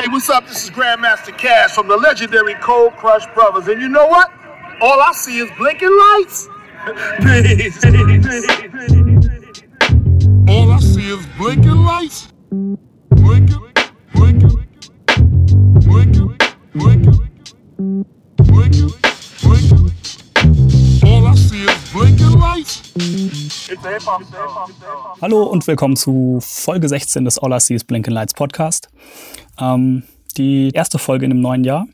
Hey, what's up? This is Grandmaster Cash from the legendary Cold Crush Brothers. And you know what? All I see is blinking lights. Peace. All I see is blinking lights. Blinking, blinking, blinking, blinking, blinking, blinking. All I see is blinking lights. Hallo und willkommen zu Folge 16 des All I See is Blinking Lights Podcast. Ähm, die erste Folge in dem neuen Jahr.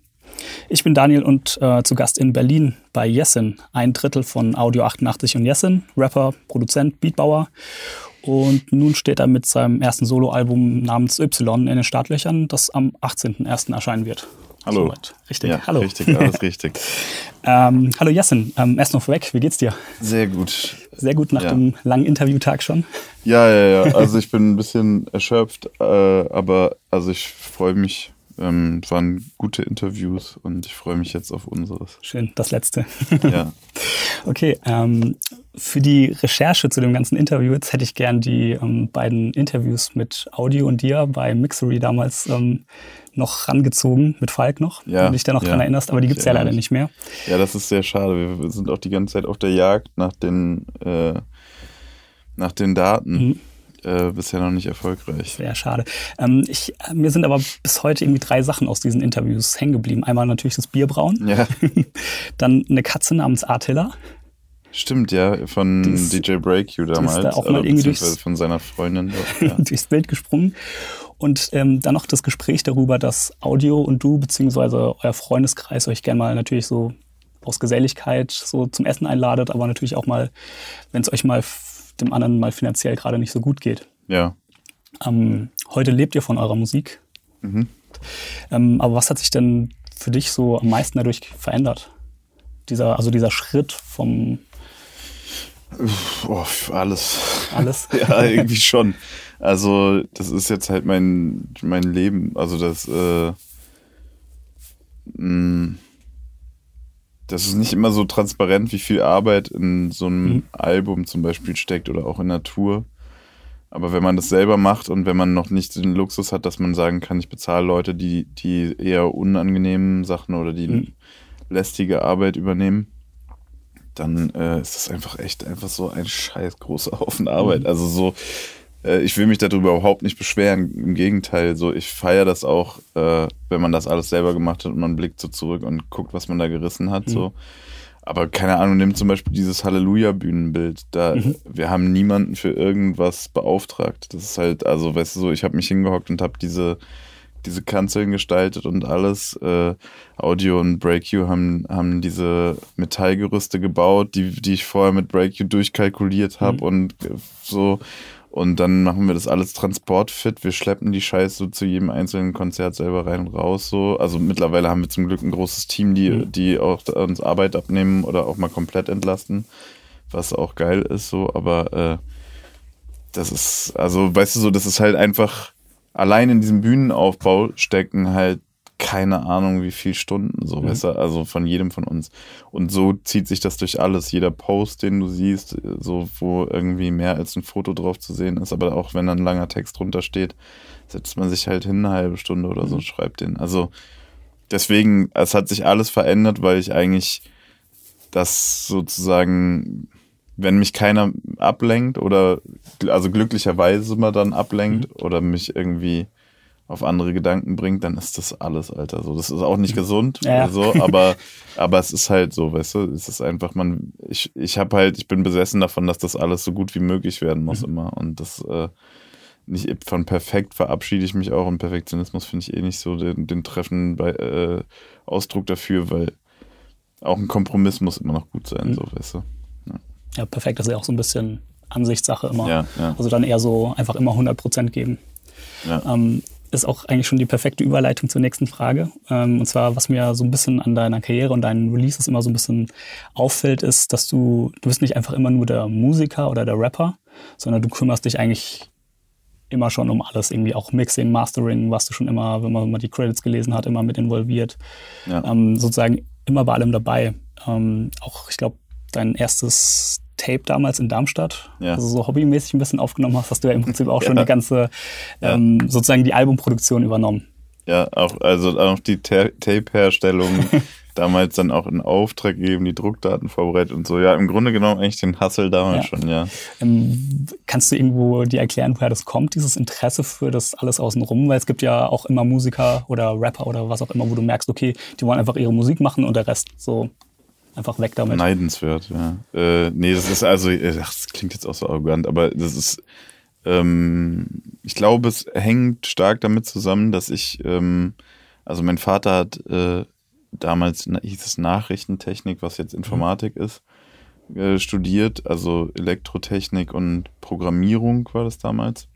Ich bin Daniel und äh, zu Gast in Berlin bei Jessin, ein Drittel von Audio 88 und Jessin, Rapper, Produzent, Beatbauer. Und nun steht er mit seinem ersten Soloalbum namens Y in den Startlöchern, das am 18.01. erscheinen wird. Hallo. Soweit. Richtig, Ja, hallo. Richtig, alles richtig. Ähm, hallo Jessin, ähm, erst noch vorweg, wie geht's dir? Sehr gut. Sehr gut nach Ja. dem langen Interviewtag schon. Ja, ja, ja. Also ich bin ein bisschen erschöpft, äh, aber also ich freue mich. Ähm, es waren gute Interviews und ich freue mich jetzt auf unseres. Schön, das letzte. Ja. Okay, ähm, für die Recherche zu dem ganzen Interview jetzt hätte ich gern die ähm, beiden Interviews mit Audio und dir bei Mixery damals ähm, noch rangezogen, mit Falk noch, Ja, wenn du dich da noch ja. dran erinnerst, aber die gibt's Ich ja leider nicht mehr. ja, das ist sehr schade. Wir sind auch die ganze Zeit auf der Jagd nach den, äh, nach den Daten. Mhm. Äh, bisher noch nicht erfolgreich. Sehr schade. Ähm, ich, äh, mir sind aber bis heute irgendwie drei Sachen aus diesen Interviews hängen geblieben. Einmal natürlich das Bierbrauen, Ja, dann eine Katze namens Attila. stimmt, ja. Von Die ist- DJ Break You damals. da auch mal irgendwie beziehungsweise durchs- von seiner Freundin. Ja. durchs Bild gesprungen. Und ähm, dann noch das Gespräch darüber, dass Audio und du beziehungsweise euer Freundeskreis euch gerne mal natürlich so aus Geselligkeit so zum Essen einladet, aber natürlich auch mal, wenn es euch mal dem anderen mal finanziell gerade nicht so gut geht. ja. Ähm, heute lebt ihr von eurer Musik. Mhm. Ähm, aber was hat sich denn für dich so am meisten dadurch verändert? Dieser, also dieser Schritt vom Oh, alles. alles. ja, irgendwie schon. Also, das ist jetzt halt mein, mein Leben. Also, das, äh, mh, das ist nicht immer so transparent, wie viel Arbeit in so einem Mhm. Album zum Beispiel steckt oder auch in der Tour. Aber wenn man das selber macht und wenn man noch nicht den Luxus hat, dass man sagen kann, ich bezahle Leute, die, die eher unangenehmen Sachen oder die Mhm. lästige Arbeit übernehmen, dann äh, ist das einfach echt einfach so ein scheiß großer Haufen Arbeit. Mhm. Also so, äh, ich will mich darüber überhaupt nicht beschweren. Im Gegenteil, so ich feiere das auch, äh, wenn man das alles selber gemacht hat und man blickt so zurück und guckt, was man da gerissen hat. So. Aber keine Ahnung, nimm zum Beispiel dieses Halleluja-Bühnenbild. Da, wir haben niemanden für irgendwas beauftragt. Das ist halt, also, weißt du, so, ich habe mich hingehockt und habe diese, diese Kanzeln gestaltet und alles. Äh, Audio und BreakU haben, haben diese Metallgerüste gebaut, die, die ich vorher mit BreakU durchkalkuliert habe und äh, so. Und dann machen wir das alles transportfit. Wir schleppen die Scheiße so zu jedem einzelnen Konzert selber rein und raus. So. Also mittlerweile haben wir zum Glück ein großes Team, die, die auch uns Arbeit abnehmen oder auch mal komplett entlasten, was auch geil ist. So. Aber äh, das ist, also weißt du so, das ist halt einfach, allein in diesem Bühnenaufbau stecken halt keine Ahnung, wie viel Stunden, so, weißt du, also von jedem von uns. Und so zieht sich das durch alles. Jeder Post, den du siehst, so, wo irgendwie mehr als ein Foto drauf zu sehen ist, aber auch wenn da ein langer Text drunter steht, setzt man sich halt hin eine halbe Stunde oder so und schreibt den. Also deswegen, es hat sich alles verändert, weil ich eigentlich das sozusagen, wenn mich keiner ablenkt oder also glücklicherweise immer dann ablenkt oder mich irgendwie auf andere Gedanken bringt, dann ist das alles, Alter. So, das ist auch nicht gesund, Ja, ja. so, aber, aber es ist halt so, weißt du, es ist einfach, man, ich, ich habe halt, ich bin besessen davon, dass das alles so gut wie möglich werden muss immer. Und das äh, nicht von perfekt verabschiede ich mich auch und Perfektionismus finde ich eh nicht so den, den treffenden bei, äh, Ausdruck dafür, weil auch ein Kompromiss muss immer noch gut sein, so, weißt du. Ja, perfekt, das ist ja auch so ein bisschen Ansichtssache immer. Ja, ja. Also dann eher so einfach immer 100 Prozent geben. Ja. Ähm, ist auch eigentlich schon die perfekte Überleitung zur nächsten Frage. Ähm, und zwar, was mir so ein bisschen an deiner Karriere und deinen Releases immer so ein bisschen auffällt, ist, dass du, du bist nicht einfach immer nur der Musiker oder der Rapper, sondern du kümmerst dich eigentlich immer schon um alles, irgendwie auch Mixing, Mastering, warst du schon immer, wenn man mal die Credits gelesen hat, immer mit involviert. Ja. Ähm, sozusagen immer bei allem dabei. Ähm, auch, ich glaube, dein erstes Tape damals in Darmstadt, Ja. also so hobbymäßig ein bisschen aufgenommen hast, hast du ja im Prinzip auch schon Ja. die ganze, ähm, sozusagen die Albumproduktion übernommen. Ja, auch, also auch die Ta- Tape-Herstellung, damals dann auch in Auftrag geben, die Druckdaten vorbereitet und so. Ja, im Grunde genommen eigentlich den Hustle damals Ja. schon, ja. Ähm, kannst du irgendwo dir erklären, woher das kommt, dieses Interesse für das alles außenrum? Weil es gibt ja auch immer Musiker oder Rapper oder was auch immer, wo du merkst, okay, die wollen einfach ihre Musik machen und der Rest so einfach weg damit. Neidenswert, ja. Äh, nee, das ist also, äh, ach, das klingt jetzt auch so arrogant, aber das ist, ähm, ich glaube, es hängt stark damit zusammen, dass ich, ähm, also mein Vater hat äh, damals, hieß es Nachrichtentechnik, was jetzt Informatik ist, äh, studiert, also Elektrotechnik und Programmierung war das damals.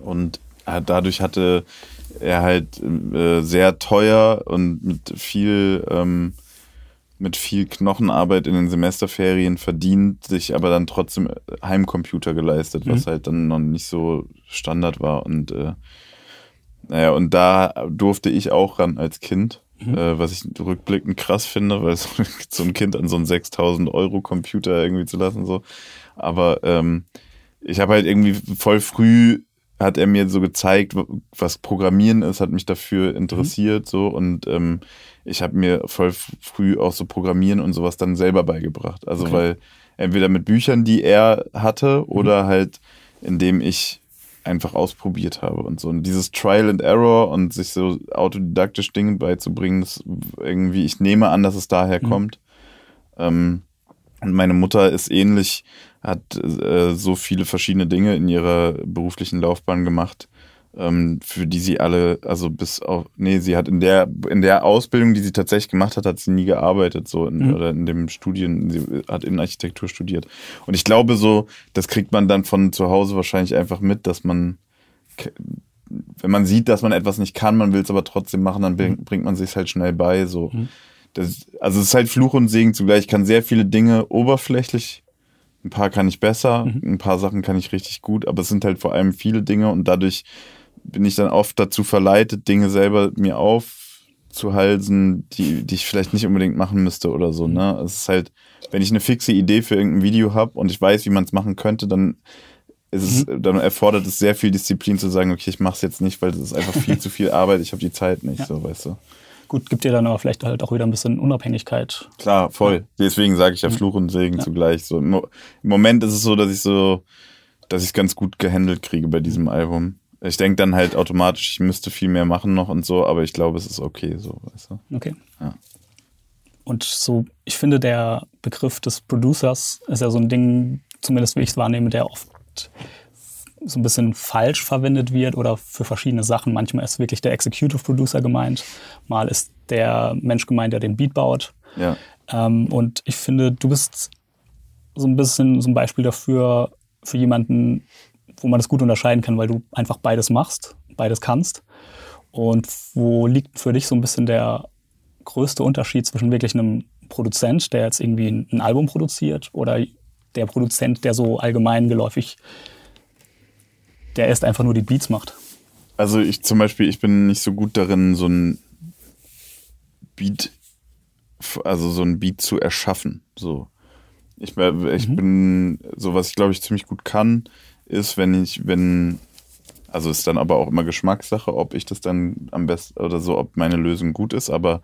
Und dadurch hatte er halt äh, sehr teuer und mit viel ähm, mit viel Knochenarbeit in den Semesterferien verdient, sich aber dann trotzdem Heimcomputer geleistet, was halt dann noch nicht so Standard war. Und äh, naja, und da durfte ich auch ran als Kind, äh, was ich rückblickend krass finde, weil so, so ein Kind an so einen 6000 Euro Computer irgendwie zu lassen, so. Aber ähm, ich habe halt irgendwie voll früh hat er mir so gezeigt, was Programmieren ist, hat mich dafür interessiert so und ähm, ich habe mir voll früh auch so Programmieren und sowas dann selber beigebracht. Also Okay. weil entweder mit Büchern, die er hatte, oder halt indem ich einfach ausprobiert habe und so. Und dieses Trial and Error und sich so autodidaktisch Dinge beizubringen, das irgendwie, ich nehme an, dass es daher kommt. Ähm, und meine Mutter ist ähnlich, hat äh, so viele verschiedene Dinge in ihrer beruflichen Laufbahn gemacht, ähm, für die sie alle, also bis auf, nee, sie hat in der, in der Ausbildung, die sie tatsächlich gemacht hat, hat sie nie gearbeitet, so in, Mhm. oder in dem Studien, sie hat in Architektur studiert. Und ich glaube so, das kriegt man dann von zu Hause wahrscheinlich einfach mit, dass man, wenn man sieht, dass man etwas nicht kann, man will es aber trotzdem machen, dann bring, bringt man sich halt schnell bei, so. Das, also es ist halt Fluch und Segen zugleich. Ich kann sehr viele Dinge oberflächlich, ein paar kann ich besser, ein paar Sachen kann ich richtig gut, aber es sind halt vor allem viele Dinge und dadurch bin ich dann oft dazu verleitet, Dinge selber mir aufzuhalsen, die, die ich vielleicht nicht unbedingt machen müsste oder so. Ne? Es ist halt, wenn ich eine fixe Idee für irgendein Video habe und ich weiß, wie man es machen könnte, dann es, dann erfordert es sehr viel Disziplin zu sagen, okay, ich mache es jetzt nicht, weil das ist einfach viel zu viel Arbeit, ich habe die Zeit nicht, so weißt du. Gut, gibt dir dann aber vielleicht halt auch wieder ein bisschen Unabhängigkeit. Klar, voll. Deswegen sage ich ja Fluch und Segen zugleich. So, Im Moment ist es so, dass ich so, dass ich es ganz gut gehandelt kriege bei diesem Album. Ich denke dann halt automatisch, ich müsste viel mehr machen noch und so, aber ich glaube, es ist okay, so, weißt du. Okay. Ja. Und so, ich finde, der Begriff des Producers ist ja so ein Ding, zumindest wie ich es wahrnehme, der oft so ein bisschen falsch verwendet wird oder für verschiedene Sachen. Manchmal ist wirklich der Executive Producer gemeint, mal ist der Mensch gemeint, der den Beat baut. Ja. Ähm, und ich finde, du bist so ein bisschen so ein Beispiel dafür, für jemanden, wo man das gut unterscheiden kann, weil du einfach beides machst, beides kannst. Und wo liegt für dich so ein bisschen der größte Unterschied zwischen wirklich einem Produzent, der jetzt irgendwie ein, Album produziert, oder der Produzent, der so allgemein geläufig, der erst einfach nur die Beats macht? Also ich zum Beispiel, ich bin nicht so gut darin, so ein Beat, also so ein Beat zu erschaffen. So. Ich, ich bin, so was ich glaube ich ziemlich gut kann, ist, wenn ich, wenn, also ist dann aber auch immer Geschmackssache, ob ich das dann am besten oder so, ob meine Lösung gut ist, aber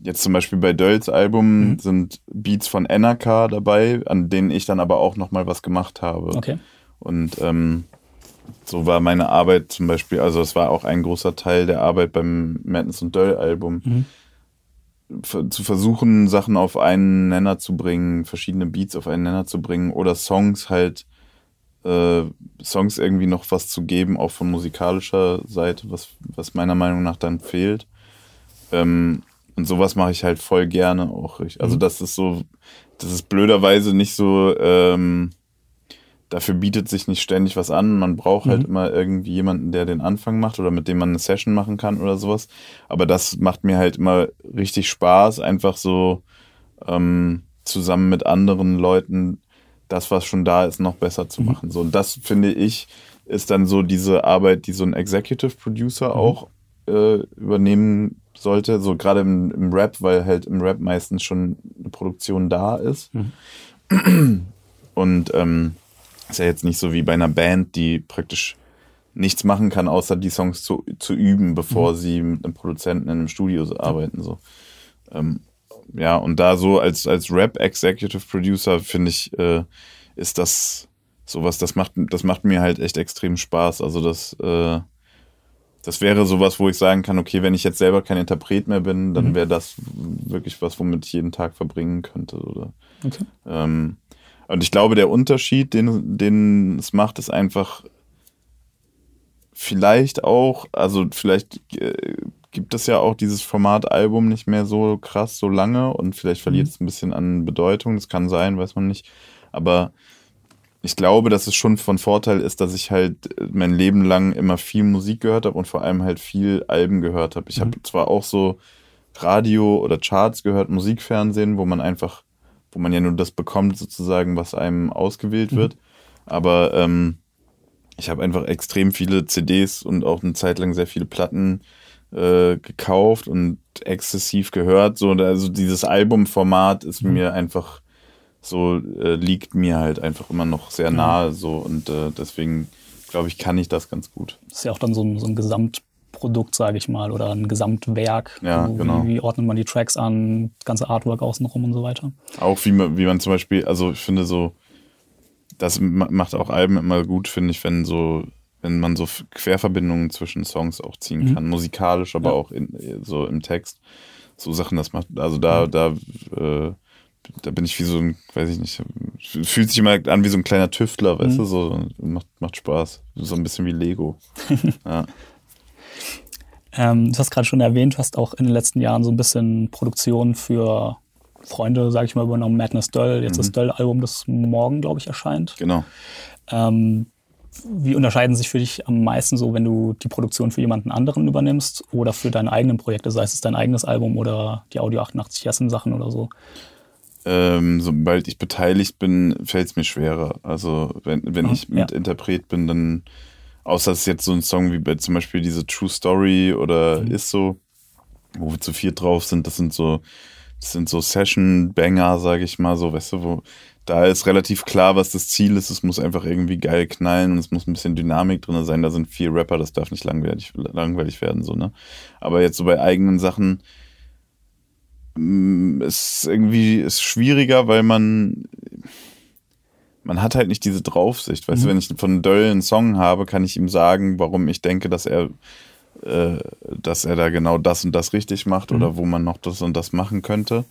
jetzt zum Beispiel bei Dölls Album sind Beats von NRK dabei, an denen ich dann aber auch nochmal was gemacht habe. Okay. Und ähm, so war meine Arbeit zum Beispiel, also es war auch ein großer Teil der Arbeit beim Madness und Döll Album, ver- zu versuchen, Sachen auf einen Nenner zu bringen, verschiedene Beats auf einen Nenner zu bringen oder Songs halt, äh, Songs irgendwie noch was zu geben, auch von musikalischer Seite, was, was meiner Meinung nach dann fehlt. Ähm, und sowas mache ich halt voll gerne auch. Ich, also das ist so, das ist blöderweise nicht so, ähm, dafür bietet sich nicht ständig was an. Man braucht halt immer irgendwie jemanden, der den Anfang macht oder mit dem man eine Session machen kann oder sowas. Aber das macht mir halt immer richtig Spaß, einfach so ähm, zusammen mit anderen Leuten das, was schon da ist, noch besser zu machen. So, und das finde ich, ist dann so diese Arbeit, die so ein Executive Producer auch äh, übernehmen sollte. So gerade im, im Rap, weil halt im Rap meistens schon eine Produktion da ist. Und ähm, ist ja jetzt nicht so wie bei einer Band, die praktisch nichts machen kann, außer die Songs zu, zu üben, bevor mhm. sie mit einem Produzenten in einem Studio arbeiten. So. Ähm, ja, und da so als, als Rap-Executive Producer finde ich, äh, ist das sowas, das macht, das macht mir halt echt extrem Spaß. Also das, äh, das wäre sowas, wo ich sagen kann, okay, wenn ich jetzt selber kein Interpret mehr bin, dann mhm. wäre das wirklich was, womit ich jeden Tag verbringen könnte. Oder, okay. ähm, und ich glaube, der Unterschied, den, den es macht, ist einfach vielleicht auch, also vielleicht äh, gibt es ja auch dieses Format-Album nicht mehr so krass, so lange und vielleicht verliert mhm. es ein bisschen an Bedeutung. Das kann sein, weiß man nicht. Aber ich glaube, dass es schon von Vorteil ist, dass ich halt mein Leben lang immer viel Musik gehört habe und vor allem halt viel Alben gehört habe. Ich mhm. habe zwar auch so Radio oder Charts gehört, Musikfernsehen, wo man einfach, wo man ja nur das bekommt, sozusagen, was einem ausgewählt mhm. wird. Aber ähm, ich habe einfach extrem viele CDs und auch eine Zeit lang sehr viele Platten äh, gekauft und exzessiv gehört. So, also dieses Albumformat ist mhm. mir einfach so, äh, liegt mir halt einfach immer noch sehr nahe. So, und äh, deswegen glaube ich, kann ich das ganz gut. Das ist ja auch dann so ein, so ein Gesamtprodukt, sage ich mal, oder ein Gesamtwerk. Ja, so, genau. Wie, wie, ordnet man die Tracks an, das ganze Artwork außenrum und so weiter. Auch wie man, wie man zum Beispiel, also ich finde so, das macht auch Alben immer gut, finde ich, wenn so, wenn man so Querverbindungen zwischen Songs auch ziehen mhm. kann, musikalisch, aber ja. auch in, so im Text. So Sachen, das macht, also da, mhm. da, äh, da bin ich wie so ein, weiß ich nicht, fühlt sich immer an wie so ein kleiner Tüftler, weißt mhm. du, so macht, macht Spaß. So ein bisschen wie Lego. ja. ähm, du hast gerade schon erwähnt, du hast auch in den letzten Jahren so ein bisschen Produktion für Freunde, sage ich mal, übernommen, Madness Döll, jetzt mhm. das Döll-Album, das morgen, glaube ich, erscheint. Genau. Ähm, wie unterscheiden sich für dich am meisten so, wenn du die Produktion für jemanden anderen übernimmst oder für deine eigenen Projekte, sei es dein eigenes Album oder die Audio 88 Jessen Sachen oder so? Ähm, sobald ich beteiligt bin, fällt es mir schwerer. Also wenn, wenn mhm, ich mit ja. Interpret bin, dann, außer es ist jetzt so ein Song wie bei zum Beispiel diese True Story oder mhm. Ist so, wo wir zu viert drauf sind, das sind so das sind so Session-Banger, sage ich mal, so, weißt du, wo da ist relativ klar, was das Ziel ist. Es muss einfach irgendwie geil knallen und es muss ein bisschen Dynamik drin sein. Da sind vier Rapper, das darf nicht langweilig, langweilig werden, so, ne? Aber jetzt so bei eigenen Sachen mm, ist irgendwie ist schwieriger, weil man man hat halt nicht diese Draufsicht. Weißt mhm. du, wenn ich von Döll einen Song habe, kann ich ihm sagen, warum ich denke, dass er äh, dass er da genau das und das richtig macht mhm. oder wo man noch das und das machen könnte.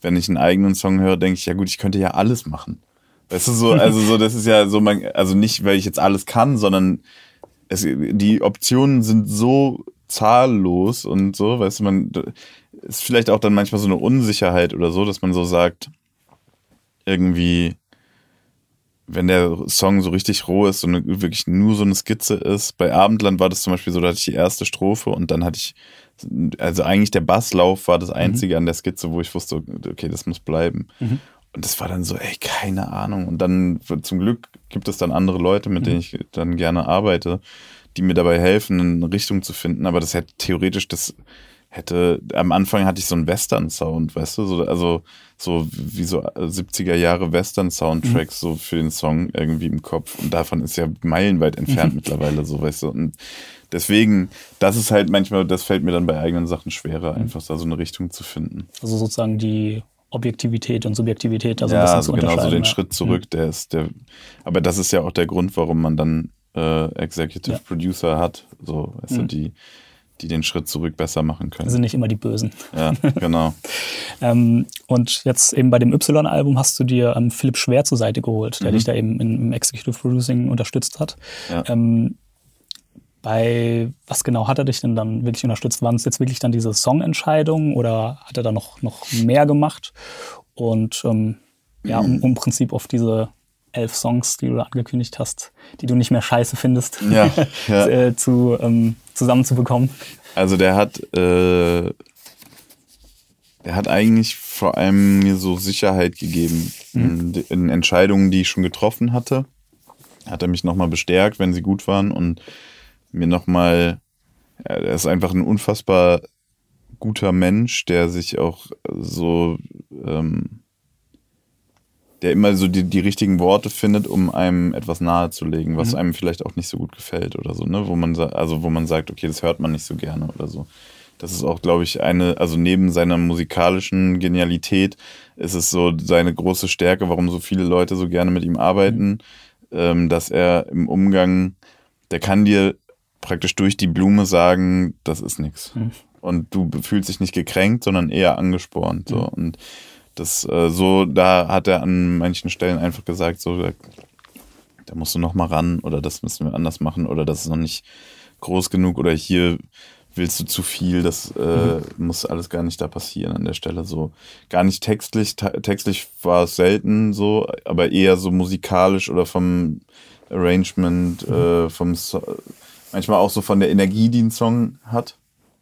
Wenn ich einen eigenen Song höre, denke ich, ja gut, ich könnte ja alles machen. Weißt du, so, also so, das ist ja so, man, also nicht, weil ich jetzt alles kann, sondern es, die Optionen sind so zahllos und so, weißt du, man, ist vielleicht auch dann manchmal so eine Unsicherheit oder so, dass man so sagt, irgendwie, wenn der Song so richtig roh ist und wirklich nur so eine Skizze ist. Bei Abendland war das zum Beispiel so, da hatte ich die erste Strophe und dann hatte ich, also eigentlich der Basslauf war das einzige mhm. an der Skizze, wo ich wusste, okay, das muss bleiben. Mhm. Und das war dann so, ey, keine Ahnung. Und dann, zum Glück gibt es dann andere Leute, mit mhm. denen ich dann gerne arbeite, die mir dabei helfen, eine Richtung zu finden. Aber das hätte theoretisch das hätte, am Anfang hatte ich so einen Western-Sound, weißt du, so, also so wie so 70er Jahre Western-Soundtracks mhm. so für den Song irgendwie im Kopf und davon ist ja meilenweit entfernt mittlerweile so, weißt du, und deswegen, das ist halt manchmal, das fällt mir dann bei eigenen Sachen schwerer, mhm. einfach da so eine Richtung zu finden. Also sozusagen die Objektivität und Subjektivität, also ja, ein also genau so den ja. Schritt zurück, mhm. der ist der, aber das ist ja auch der Grund, warum man dann äh, Executive ja. Producer hat, so, weißt du, mhm. die die den Schritt zurück besser machen können. Das sind nicht immer die Bösen. Ja, genau. ähm, und jetzt eben bei dem Y-Album hast du dir ähm, Philipp Schwer zur Seite geholt, der mhm. dich da eben im Executive Producing unterstützt hat. Ja. Ähm, bei was genau hat er dich denn dann wirklich unterstützt? Waren es jetzt wirklich dann diese Songentscheidungen oder hat er da noch, noch mehr gemacht? Und ähm, ja, um, um im Prinzip auf diese elf Songs, die du angekündigt hast, die du nicht mehr scheiße findest, ja, ja. Äh, zu, ähm, zusammenzubekommen? Also der hat, äh, der hat eigentlich vor allem mir so Sicherheit gegeben mhm. in, in, Entscheidungen, die ich schon getroffen hatte. Hat er mich nochmal bestärkt, wenn sie gut waren und mir nochmal, ja, er ist einfach ein unfassbar guter Mensch, der sich auch so ähm, der immer so die, die richtigen Worte findet, um einem etwas nahezulegen, was Mhm. einem vielleicht auch nicht so gut gefällt oder so, ne? Wo man also wo man sagt, okay, das hört man nicht so gerne oder so. Das ist auch, glaube ich, eine, also neben seiner musikalischen Genialität ist es so seine große Stärke, warum so viele Leute so gerne mit ihm arbeiten, ähm, dass er im Umgang, der kann dir praktisch durch die Blume sagen, das ist nichts. Mhm. Und du fühlst dich nicht gekränkt, sondern eher angespornt. So. Und das äh, so, da hat er an manchen Stellen einfach gesagt, so, da, da musst du noch mal ran oder das müssen wir anders machen oder das ist noch nicht groß genug oder hier willst du zu viel, das äh, muss alles gar nicht da passieren an der Stelle. So gar nicht textlich, te textlich war es selten so, aber eher so musikalisch oder vom Arrangement, äh, vom so manchmal auch so von der Energie, die ein Song hat,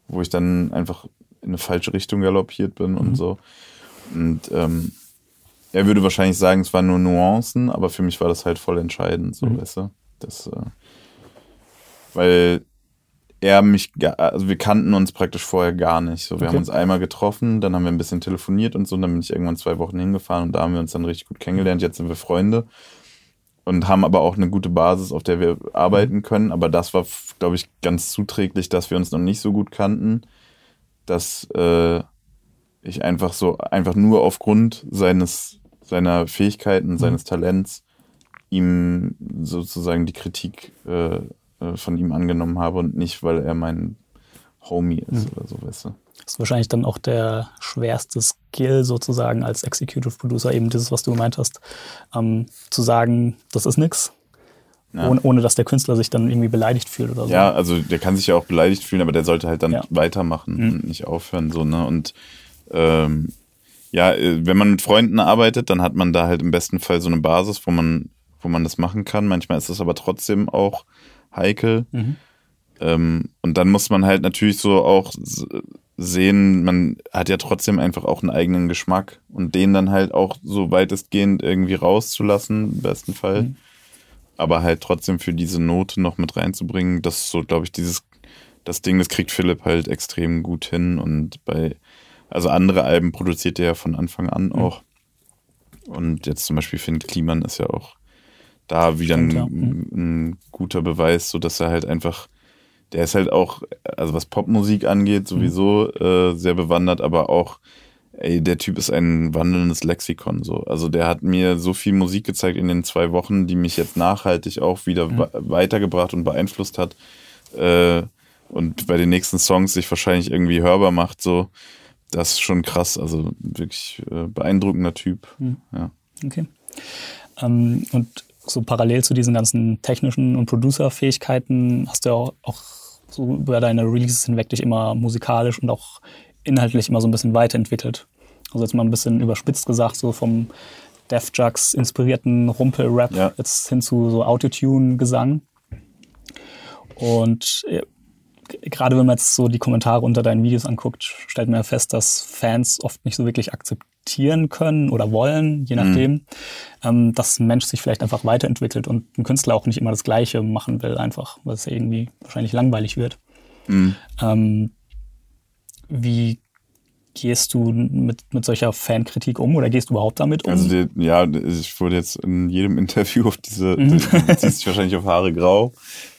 wo ich dann einfach in eine falsche Richtung galoppiert bin und so. Und ähm, er würde wahrscheinlich sagen, es waren nur Nuancen, aber für mich war das halt voll entscheidend, so, weißt du? Das, äh, weil er mich, also wir kannten uns praktisch vorher gar nicht. So, wir Okay. haben uns einmal getroffen, dann haben wir ein bisschen telefoniert und so, und dann bin ich irgendwann zwei Wochen hingefahren und da haben wir uns dann richtig gut kennengelernt. Jetzt sind wir Freunde und haben aber auch eine gute Basis, auf der wir arbeiten können. Aber das war, glaube ich, ganz zuträglich, dass wir uns noch nicht so gut kannten, dass äh, ich einfach so, einfach nur aufgrund seines, seiner Fähigkeiten, seines Talents ihm sozusagen die Kritik äh, äh, von ihm angenommen habe und nicht, weil er mein Homie ist oder so, weißt du. Das ist wahrscheinlich dann auch der schwerste Skill sozusagen als Executive Producer, eben dieses, was du gemeint hast, ähm, zu sagen, das ist nix, Ja. ohne, ohne dass der Künstler sich dann irgendwie beleidigt fühlt oder so. Ja, also der kann sich ja auch beleidigt fühlen, aber der sollte halt dann Ja. weitermachen Mhm. und nicht aufhören, so, ne? Und ähm, ja, äh, wenn man mit Freunden arbeitet, dann hat man da halt im besten Fall so eine Basis, wo man, wo man das machen kann. Manchmal ist es aber trotzdem auch heikel. Mhm. Ähm, und dann muss man halt natürlich so auch sehen, man hat ja trotzdem einfach auch einen eigenen Geschmack und den dann halt auch so weitestgehend irgendwie rauszulassen, im besten Fall. Mhm. Aber halt trotzdem für diese Note noch mit reinzubringen, das ist so, glaube ich, dieses, das Ding, das kriegt Philipp halt extrem gut hin und bei, also andere Alben produziert er ja von Anfang an auch. Und jetzt zum Beispiel Finn Kliman ist ja auch da wieder Stimmt, ein, ja. Mhm. ein guter Beweis, so dass er halt einfach, der ist halt auch, also was Popmusik angeht, sowieso äh, sehr bewandert, aber auch, ey, der Typ ist ein wandelndes Lexikon, so. Also der hat mir so viel Musik gezeigt in den zwei Wochen, die mich jetzt nachhaltig auch wieder we- weitergebracht und beeinflusst hat. Äh, und bei den nächsten Songs sich wahrscheinlich irgendwie hörbar macht, so. Das ist schon krass, also wirklich äh, beeindruckender Typ. Ja. Okay. Ähm, und so parallel zu diesen ganzen technischen und Producer-Fähigkeiten hast du ja auch, auch so über deine Releases hinweg dich immer musikalisch und auch inhaltlich immer so ein bisschen weiterentwickelt. Also jetzt mal ein bisschen überspitzt gesagt, so vom Def Jux inspirierten Rumpel-Rap Ja. jetzt hin zu so Autotune-Gesang. Und äh, gerade wenn man jetzt so die Kommentare unter deinen Videos anguckt, stellt man ja fest, dass Fans oft nicht so wirklich akzeptieren können oder wollen, je nachdem, ähm, dass ein Mensch sich vielleicht einfach weiterentwickelt und ein Künstler auch nicht immer das Gleiche machen will, einfach, weil es ja irgendwie wahrscheinlich langweilig wird. Ähm, wie gehst du mit, mit solcher Fankritik um oder gehst du überhaupt damit um? Also die, ja, ich wurde jetzt in jedem Interview auf diese, du ziehst dich wahrscheinlich auf Haare grau,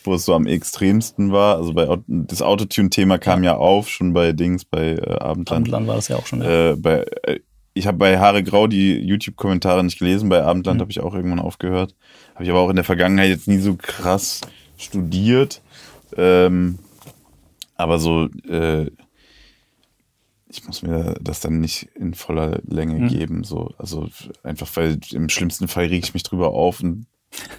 wo es so am extremsten war. Also bei das Autotune-Thema kam ja. auf, schon bei Dings, bei äh, Abendland. Abendland war das ja auch schon. Ja. Äh, bei, äh, ich habe bei Haare Grau die YouTube-Kommentare nicht gelesen, bei Abendland Mhm. habe ich auch irgendwann aufgehört. Habe ich aber auch in der Vergangenheit jetzt nie so krass studiert. Ähm, aber so, äh, ich muss mir das dann nicht in voller Länge Mhm. geben. So. Also einfach, weil im schlimmsten Fall reg ich mich drüber auf und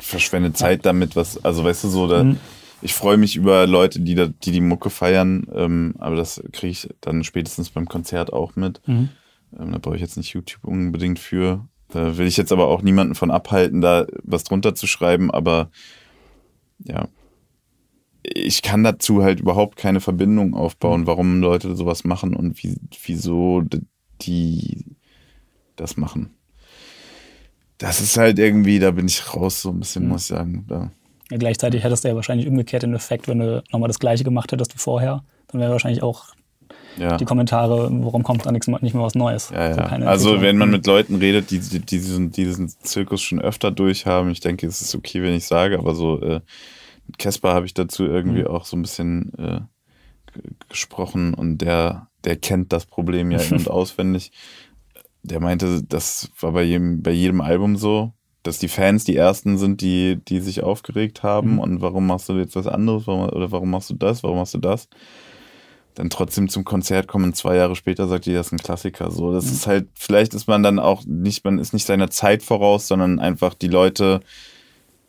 verschwende Zeit damit, was, also weißt du so, da, Mhm. ich freue mich über Leute, die, da, die die Mucke feiern, ähm, aber das kriege ich dann spätestens beim Konzert auch mit. Mhm. Ähm, da brauche ich jetzt nicht YouTube unbedingt für. Da will ich jetzt aber auch niemanden von abhalten, da was drunter zu schreiben, aber ja. Ich kann dazu halt überhaupt keine Verbindung aufbauen, warum Leute sowas machen und wie, wieso die das machen. Das ist halt irgendwie, da bin ich raus, so ein bisschen, muss ich sagen. Da. Ja, gleichzeitig hättest du ja wahrscheinlich umgekehrt den Effekt, wenn du nochmal das Gleiche gemacht hättest wie vorher. Dann wäre wahrscheinlich auch Ja. die Kommentare, warum kommt da nichts, mehr- nicht mehr was Neues? Ja, ja. also Entwicklung. wenn man mit Leuten redet, die, die die diesen, diesen Zirkus schon öfter durchhaben, ich denke, es ist okay, wenn ich sage, aber so äh, mit Casper habe ich dazu irgendwie auch so ein bisschen äh, gesprochen und der, der kennt das Problem ja in- und auswendig. Der meinte, das war bei jedem, bei jedem Album so, dass die Fans die ersten sind, die, die sich aufgeregt haben und warum machst du jetzt was anderes warum, oder warum machst du das, warum machst du das? dann trotzdem zum Konzert kommen, zwei Jahre später sagt die, das ist ein Klassiker. So, das ist halt, vielleicht ist man dann auch nicht, man ist nicht seiner Zeit voraus, sondern einfach die Leute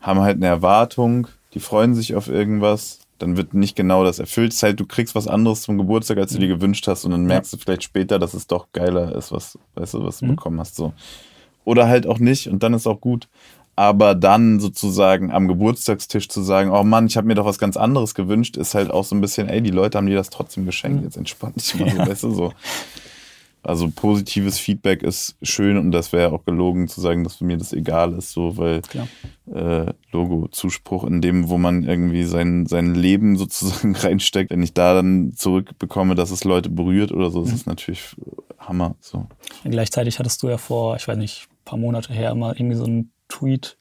haben halt eine Erwartung, die freuen sich auf irgendwas, dann wird nicht genau das erfüllt. Es ist halt, du kriegst was anderes zum Geburtstag, als du dir gewünscht hast, und dann merkst du vielleicht später, dass es doch geiler ist, was, weißt du, was du bekommen hast. So. Oder halt auch nicht, und dann ist auch gut. Aber dann sozusagen am Geburtstagstisch zu sagen, oh Mann, ich habe mir doch was ganz anderes gewünscht, ist halt auch so ein bisschen, ey, die Leute haben dir das trotzdem geschenkt, jetzt entspann dich mal, so, weißt du, so. Also positives Feedback ist schön und das wäre auch gelogen zu sagen, dass mir das egal ist, so, weil äh, Logo, Zuspruch in dem, wo man irgendwie sein, sein Leben sozusagen reinsteckt. Wenn ich da dann zurückbekomme, dass es Leute berührt oder so, das ist natürlich Hammer. So. Gleichzeitig hattest du ja vor, ich weiß nicht, ein paar Monate her mal irgendwie so einen Tweet,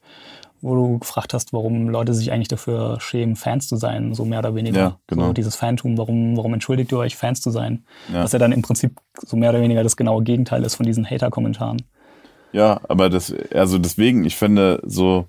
wo du gefragt hast, warum Leute sich eigentlich dafür schämen, Fans zu sein, so mehr oder weniger. Ja, genau. So dieses Fantum, warum, warum entschuldigt ihr euch, Fans zu sein? Ja. Was ja dann im Prinzip so mehr oder weniger das genaue Gegenteil ist von diesen Hater-Kommentaren. Ja, aber das, also deswegen, ich finde so,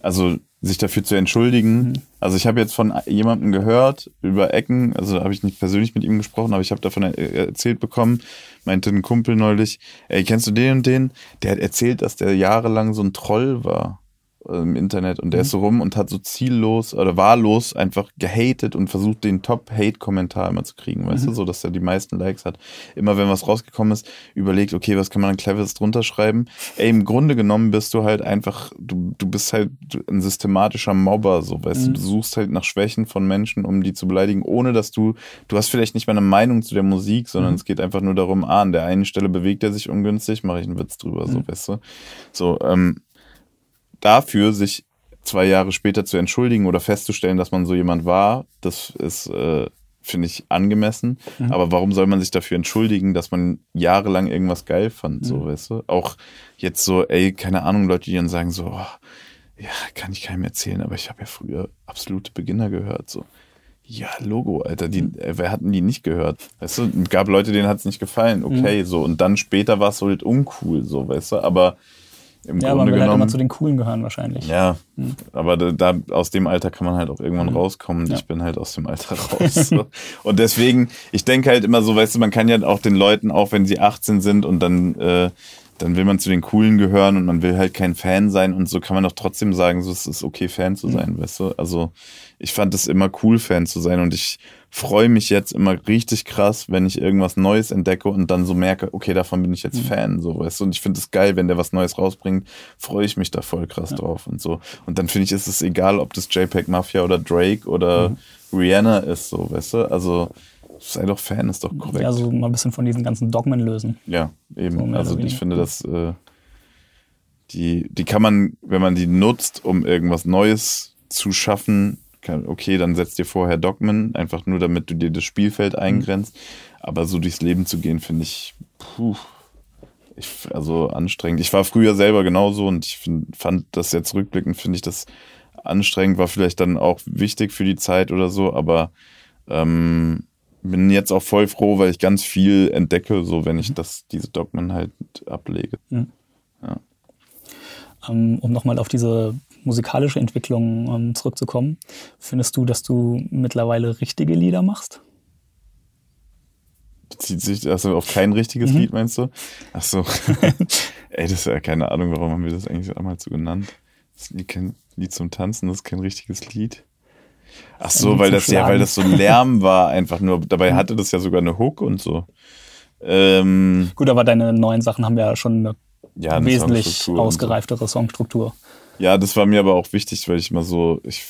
also sich dafür zu entschuldigen. Also ich habe jetzt von jemandem gehört über Ecken, also da habe ich nicht persönlich mit ihm gesprochen, aber ich habe davon er- erzählt bekommen, meinte ein Kumpel neulich, ey, kennst du den und den? Der hat erzählt, dass der jahrelang so ein Troll war im Internet und der ist so rum und hat so ziellos oder wahllos einfach gehatet und versucht, den Top-Hate-Kommentar immer zu kriegen, weißt du, so dass er die meisten Likes hat. Immer wenn was rausgekommen ist, überlegt, okay, was kann man dann cleveres drunter schreiben? Ey, im Grunde genommen bist du halt einfach, du, du bist halt ein systematischer Mobber, so, weißt du, du suchst halt nach Schwächen von Menschen, um die zu beleidigen, ohne dass du, du hast vielleicht nicht mal eine Meinung zu der Musik, sondern es geht einfach nur darum, ah, an der einen Stelle bewegt er sich ungünstig, mache ich einen Witz drüber, so, weißt du. So, ähm, dafür sich zwei Jahre später zu entschuldigen oder festzustellen, dass man so jemand war, das ist, äh, finde ich, angemessen. Aber warum soll man sich dafür entschuldigen, dass man jahrelang irgendwas geil fand, so, weißt du? Auch jetzt so, ey, keine Ahnung, Leute, die dann sagen so, oh, ja, kann ich keinem erzählen, aber ich habe ja früher absolute Beginner gehört, so. Ja, Logo, Alter, die, äh, wer hatten die nicht gehört? Weißt du, gab Leute, denen hat es nicht gefallen, okay, so. Und dann später war es halt uncool, so, weißt du, aber im Ja, man Grunde will halt genommen. immer zu den Coolen gehören wahrscheinlich. Ja, aber da, aus dem Alter kann man halt auch irgendwann rauskommen. Ja. Ich bin halt aus dem Alter raus. so. Und deswegen, ich denke halt immer so, weißt du, man kann ja auch den Leuten, auch wenn sie 18 sind und dann, äh, dann will man zu den Coolen gehören und man will halt kein Fan sein und so kann man doch trotzdem sagen, so es ist okay, Fan zu sein, weißt du? Also ich fand es immer cool, Fan zu sein und ich freue mich jetzt immer richtig krass, wenn ich irgendwas Neues entdecke und dann so merke, okay, davon bin ich jetzt Fan, so, weißt du? Und ich finde es geil, wenn der was Neues rausbringt, freue ich mich da voll krass drauf und so. Und dann finde ich, ist es egal, ob das JPEG Mafia oder Drake oder Rihanna ist, so, weißt du? Also sei doch Fan, ist doch korrekt. Ja, so mal ein bisschen von diesen ganzen Dogmen lösen. Ja, eben. So also ich finde, dass äh, die, die kann man, wenn man die nutzt, um irgendwas Neues zu schaffen, okay, dann setzt dir vorher Dogmen, einfach nur damit du dir das Spielfeld Mhm. eingrenzt. Aber so durchs Leben zu gehen, finde ich, puh, ich, also anstrengend. Ich war früher selber genauso und ich find, fand das jetzt rückblickend, finde ich das anstrengend, war vielleicht dann auch wichtig für die Zeit oder so, aber ähm, bin jetzt auch voll froh, weil ich ganz viel entdecke, so wenn Mhm. ich das, diese Dogmen halt ablege. Ähm, um nochmal auf diese musikalische Entwicklung ähm, zurückzukommen, findest du, dass du mittlerweile richtige Lieder machst? Bezieht sich also auf kein richtiges Mhm. Lied, meinst du? Ach so. Ey, das ist ja keine Ahnung, warum haben wir das eigentlich damals so genannt? Das Lied, kein Lied zum Tanzen, das ist kein richtiges Lied. Ach so, Lied weil das ja, weil Schlagen. das so Lärm war, einfach nur. Dabei hatte das ja sogar eine Hook und so. Ähm, Gut, aber deine neuen Sachen haben ja schon eine ja, eine wesentlich Songstruktur und so. ausgereiftere Songstruktur. Ja, das war mir aber auch wichtig, weil ich immer so, ich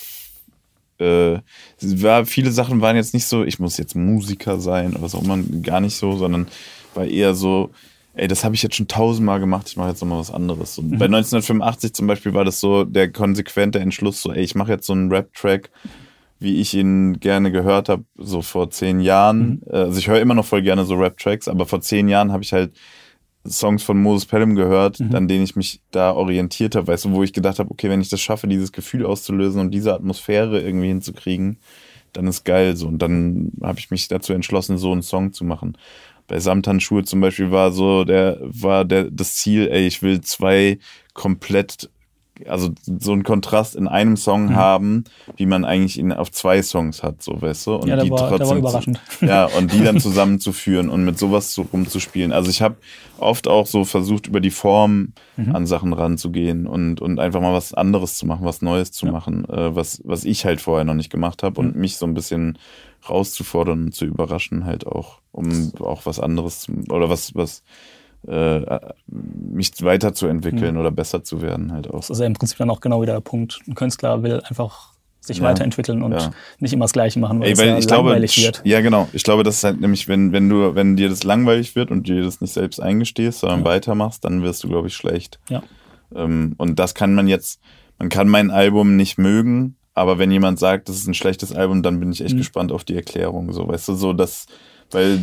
äh, war, viele Sachen waren jetzt nicht so, ich muss jetzt Musiker sein oder was auch immer, gar nicht so, sondern war eher so, ey, das habe ich jetzt schon tausendmal gemacht, ich mache jetzt nochmal was anderes. Und Bei 1985 zum Beispiel war das so der konsequente Entschluss, so, ey, ich mache jetzt so einen Rap-Track, wie ich ihn gerne gehört habe, so vor zehn Jahren. Mhm. Also ich höre immer noch voll gerne so Rap-Tracks, aber vor zehn Jahren habe ich halt Songs von Moses Pelham gehört, Mhm. an denen ich mich da orientiert habe, weißt du, wo ich gedacht habe, okay, wenn ich das schaffe, dieses Gefühl auszulösen und diese Atmosphäre irgendwie hinzukriegen, dann ist geil so. Und dann habe ich mich dazu entschlossen, so einen Song zu machen. Bei Samthandschuhe zum Beispiel war so der, war der, das Ziel, ey, ich will zwei komplett, also so einen Kontrast in einem Song Mhm. haben, wie man eigentlich ihn auf zwei Songs hat, so weißt du. Und Ja, die war- trotzdem überraschend. Zu, ja, und die dann zusammenzuführen und mit sowas so rumzuspielen. Also ich habe oft auch so versucht, über die Form Mhm. an Sachen ranzugehen und, und einfach mal was anderes zu machen, was Neues zu Ja. machen, äh, was, was ich halt vorher noch nicht gemacht habe und Mhm. mich so ein bisschen rauszufordern und zu überraschen halt auch, um auch was anderes zu, oder was, was äh, mich weiterzuentwickeln Mhm. oder besser zu werden halt auch. Das ist ja im Prinzip dann auch genau wieder der Punkt. Ein Künstler will einfach sich Ja. weiterentwickeln und Ja. nicht immer das Gleiche machen, weil Ey, es weil ja ich glaube, langweilig wird. ja genau, ich glaube, das ist halt nämlich, wenn, wenn du, wenn dir das langweilig wird und dir das nicht selbst eingestehst, sondern Ja. weitermachst, dann wirst du, glaube ich, schlecht. Ja. Ähm, und das kann man jetzt, man kann mein Album nicht mögen, aber wenn jemand sagt, das ist ein schlechtes Album, dann bin ich echt Mhm. gespannt auf die Erklärung. So, weißt du, so dass, weil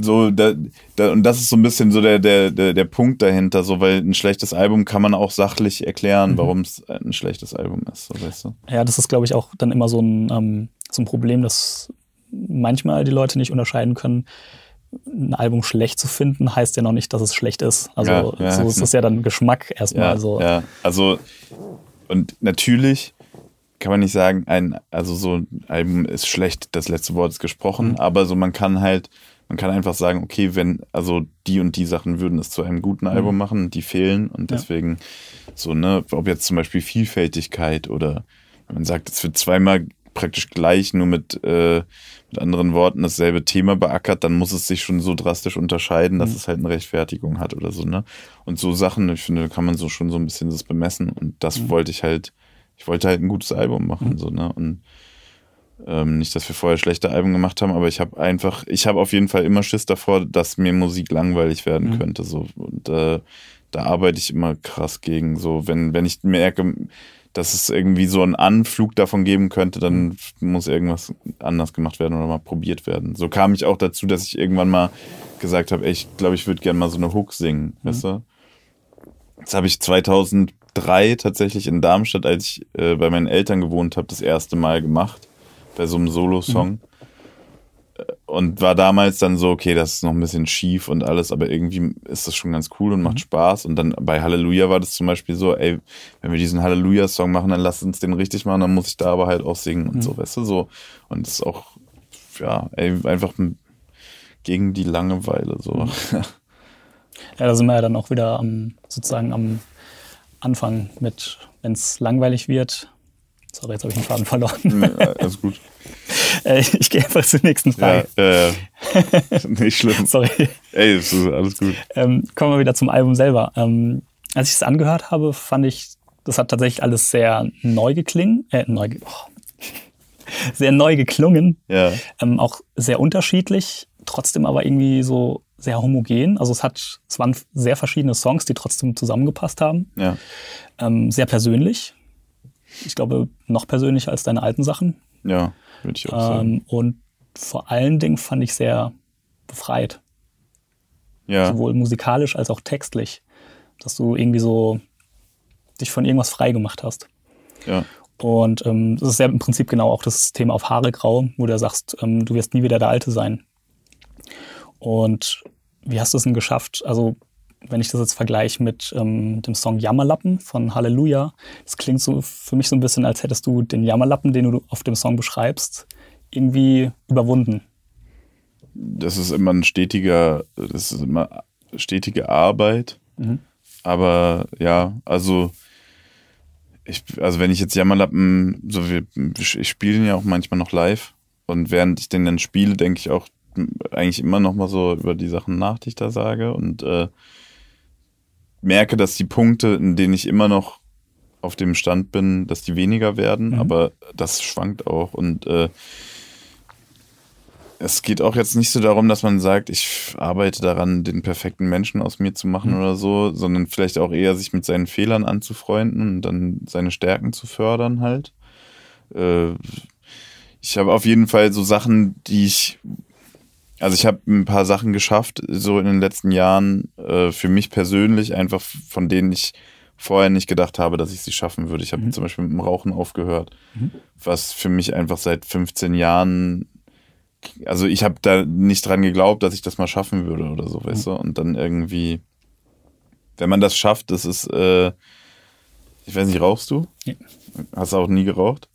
so, da, da, und das ist so ein bisschen so der, der, der, der Punkt dahinter, so, weil ein schlechtes Album kann man auch sachlich erklären, Mhm. warum es ein schlechtes Album ist, so, weißt du. Ja, das ist, glaube ich, auch dann immer so ein, ähm, so ein Problem, dass manchmal die Leute nicht unterscheiden können. Ein Album schlecht zu finden, heißt ja noch nicht, dass es schlecht ist. Also Ja, ja. so ist das ja dann Geschmack erstmal. Ja, also, ja, also und natürlich kann man nicht sagen, ein, also so ein Album ist schlecht, das letzte Wort ist gesprochen, Mhm. aber so man kann halt, man kann einfach sagen, okay, wenn, also die und die Sachen würden es zu einem guten Album machen die fehlen und Mhm. Ja. deswegen so, ne, ob jetzt zum Beispiel Vielfältigkeit oder wenn man sagt, es wird zweimal praktisch gleich, nur mit, äh, mit anderen Worten dasselbe Thema beackert, dann muss es sich schon so drastisch unterscheiden, dass Mhm. es halt eine Rechtfertigung hat oder so, ne? Und so Sachen, ich finde, kann man so schon so ein bisschen das bemessen und das Mhm. wollte ich halt, ich wollte halt ein gutes Album machen, Mhm. so, ne? Und ähm, nicht, dass wir vorher schlechte Alben gemacht haben, aber ich habe einfach, ich habe auf jeden Fall immer Schiss davor, dass mir Musik langweilig werden Mhm. könnte, so und äh, da arbeite ich immer krass gegen, so wenn wenn ich merke, dass es irgendwie so einen Anflug davon geben könnte, dann muss irgendwas anders gemacht werden oder mal probiert werden. So kam ich auch dazu, dass ich irgendwann mal gesagt habe, ey, ich glaube, ich würde gerne mal so eine Hook singen, weißt du? Das habe ich 2003 tatsächlich in Darmstadt, als ich äh, bei meinen Eltern gewohnt habe, das erste Mal gemacht, bei so einem Solo-Song. Äh, Und war damals dann so, okay, das ist noch ein bisschen schief und alles, aber irgendwie ist das schon ganz cool und macht Spaß. Und dann bei Halleluja war das zum Beispiel so, ey, wenn wir diesen Halleluja-Song machen, dann lass uns den richtig machen, dann muss ich da aber halt auch singen und so, weißt du, so. Und das ist auch, ja, ey, einfach gegen die Langeweile, so. Ja, da sind wir ja dann auch wieder am, sozusagen am Anfang mit, wenn es langweilig wird. Sorry, jetzt habe ich den Faden verloren. Nee, alles gut. Äh, ich gehe einfach zur nächsten Ja, Frage. äh, nicht schlimm. Sorry. Ey, es ist alles gut. Ähm, kommen wir wieder zum Album selber. Ähm, als ich es angehört habe, fand ich, das hat tatsächlich alles sehr neu geklingen, äh, neu, oh. sehr neu geklungen, Ja, ähm, auch sehr unterschiedlich, trotzdem aber irgendwie so sehr homogen. Also es hat, es waren sehr verschiedene Songs, die trotzdem zusammengepasst haben. ja, Ähm, sehr persönlich. Ich glaube, noch persönlicher als deine alten Sachen. ja, würde ich auch sagen. Ähm, und vor allen Dingen fand ich sehr befreit. Ja, sowohl musikalisch als auch textlich, dass du irgendwie so dich von irgendwas frei gemacht hast. ja, Und ähm, das ist ja im Prinzip genau auch das Thema auf Haare grau, wo du sagst, ähm, du wirst nie wieder der Alte sein. Und wie hast du es denn geschafft? Also, wenn ich das jetzt vergleiche mit ähm, dem Song Jammerlappen von Halleluja, das klingt so für mich so ein bisschen, als hättest du den Jammerlappen, den du auf dem Song beschreibst, irgendwie überwunden. das ist immer ein stetiger, das ist immer stetige Arbeit. Mhm. Aber ja, also ich, also wenn ich jetzt Jammerlappen, so wir, ich spiele ihn ja auch manchmal noch live und während ich den dann spiele, denke ich auch eigentlich immer noch mal so über die Sachen nach, die ich da sage und äh, merke, dass die Punkte, in denen ich immer noch auf dem Stand bin, dass die weniger werden, Mhm. aber das schwankt auch und äh, es geht auch jetzt nicht so darum, dass man sagt, ich arbeite daran, den perfekten Menschen aus mir zu machen Mhm. oder so, sondern vielleicht auch eher sich mit seinen Fehlern anzufreunden und dann seine Stärken zu fördern halt. Äh, ich habe auf jeden Fall so Sachen, die ich, also ich habe ein paar Sachen geschafft, so in den letzten Jahren, äh, für mich persönlich, einfach von denen ich vorher nicht gedacht habe, dass ich sie schaffen würde. Ich habe Mhm. zum Beispiel mit dem Rauchen aufgehört, was für mich einfach seit 15 Jahren, also ich habe da nicht dran geglaubt, dass ich das mal schaffen würde oder so, weißt du? Und dann irgendwie, wenn man das schafft, das ist, äh, ich weiß nicht, rauchst du? Ja. Hast du auch nie geraucht?